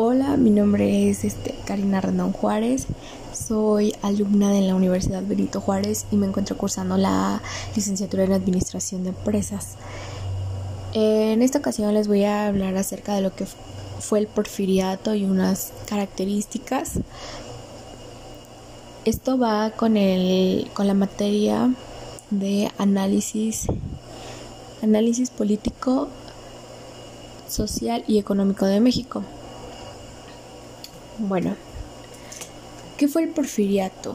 Hola, mi nombre es este, Karina Rendón Juárez, soy alumna de la Universidad Benito Juárez y me encuentro cursando la licenciatura en Administración de Empresas. En esta ocasión les voy a hablar acerca de lo que fue el porfiriato y unas características. Esto va con, el, con la materia de análisis, análisis político, social y económico de México. Bueno, ¿qué fue el porfiriato?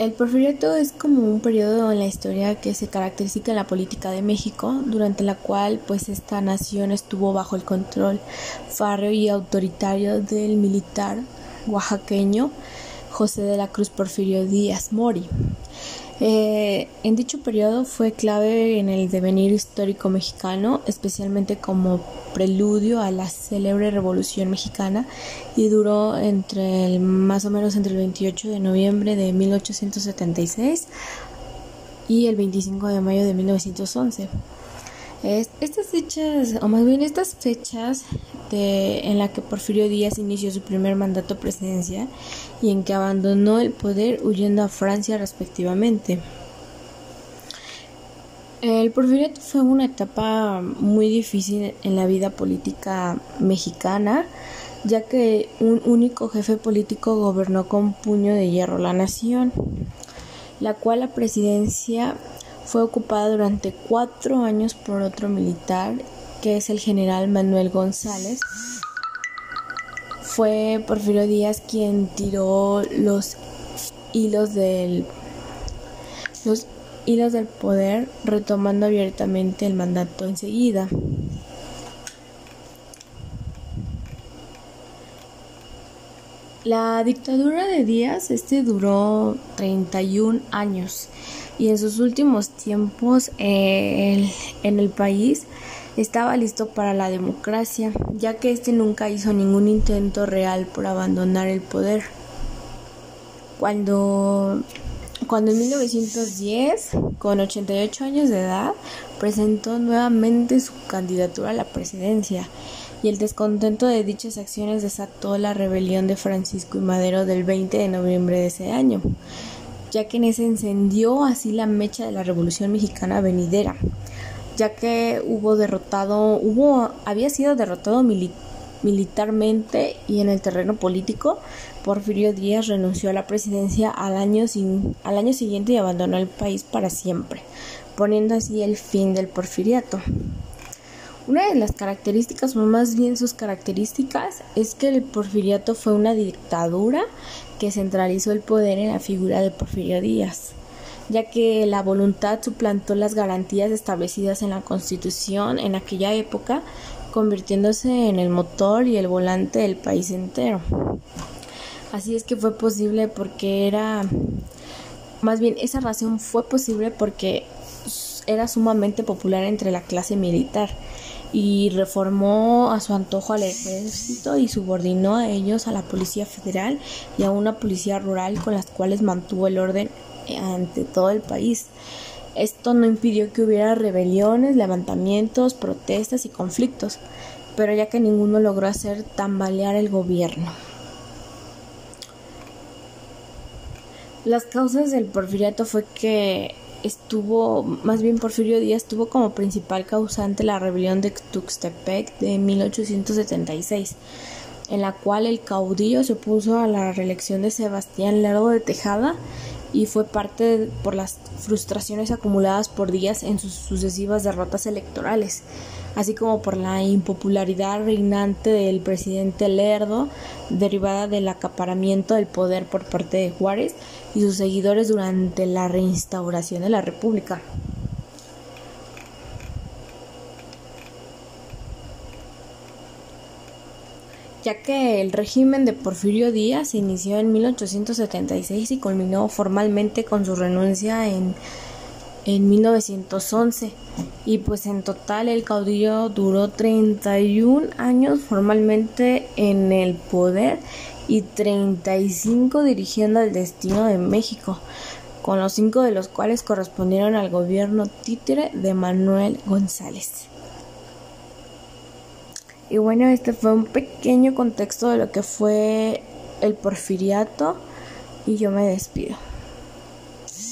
El porfiriato es como un periodo en la historia que se caracteriza en la política de México, durante la cual pues esta nación estuvo bajo el control fárreo y autoritario del militar oaxaqueño José de la Cruz Porfirio Díaz Mori. Eh, en dicho periodo fue clave en el devenir histórico mexicano, especialmente como preludio a la célebre Revolución Mexicana y duró entre el, más o menos entre el 28 de noviembre de 1876 y el 25 de mayo de 1911 estas fechas, o más bien estas fechas en la que Porfirio Díaz inició su primer mandato presidencial y en que abandonó el poder huyendo a Francia respectivamente. El porfiriato fue una etapa muy difícil en la vida política mexicana, ya que un único jefe político gobernó con puño de hierro la nación, la cual la presidencia fue ocupada durante cuatro años por otro militar, que es el general Manuel González. Fue Porfirio Díaz quien tiró los hilos del los hilos del poder, retomando abiertamente el mandato enseguida. La dictadura de Díaz este duró 31 años y en sus últimos tiempos en el país estaba listo para la democracia, ya que este nunca hizo ningún intento real por abandonar el poder. Cuando, cuando en 1910, con 88 años de edad, presentó nuevamente su candidatura a la presidencia y el descontento de dichas acciones desató la rebelión de Francisco y Madero del 20 de noviembre de ese año ya que en ese encendió así la mecha de la Revolución Mexicana venidera, ya que hubo derrotado, hubo, había sido derrotado militarmente y en el terreno político, Porfirio Díaz renunció a la presidencia al año, al año siguiente y abandonó el país para siempre, poniendo así el fin del porfiriato. Una de las características, o más bien sus características, es que el porfiriato fue una dictadura que centralizó el poder en la figura de Porfirio Díaz, ya que la voluntad suplantó las garantías establecidas en la Constitución en aquella época, convirtiéndose en el motor y el volante del país entero. Así es que fue posible porque era, más bien esa razón fue posible porque era sumamente popular entre la clase militar y reformó a su antojo al ejército y subordinó a ellos a la Policía Federal y a una policía rural con las cuales mantuvo el orden ante todo el país. Esto no impidió que hubiera rebeliones, levantamientos, protestas y conflictos, pero ya que ninguno logró hacer tambalear el gobierno. Las causas del porfiriato fue que estuvo, más bien Porfirio Díaz tuvo como principal causante la rebelión de Tuxtepec de 1876, en la cual el caudillo se opuso a la reelección de Sebastián Lerdo de Tejada y fue parte por las frustraciones acumuladas por Díaz en sus sucesivas derrotas electorales, así como por la impopularidad reinante del presidente Lerdo, derivada del acaparamiento del poder por parte de Juárez y sus seguidores durante la reinstauración de la República. Ya que el régimen de Porfirio Díaz inició en 1876 y culminó formalmente con su renuncia en, en 1911 y pues en total el caudillo duró 31 años formalmente en el poder y 35 dirigiendo el destino de México, con los cinco de los cuales correspondieron al gobierno títere de Manuel González. Y bueno, este fue un pequeño contexto de lo que fue el porfiriato y yo me despido.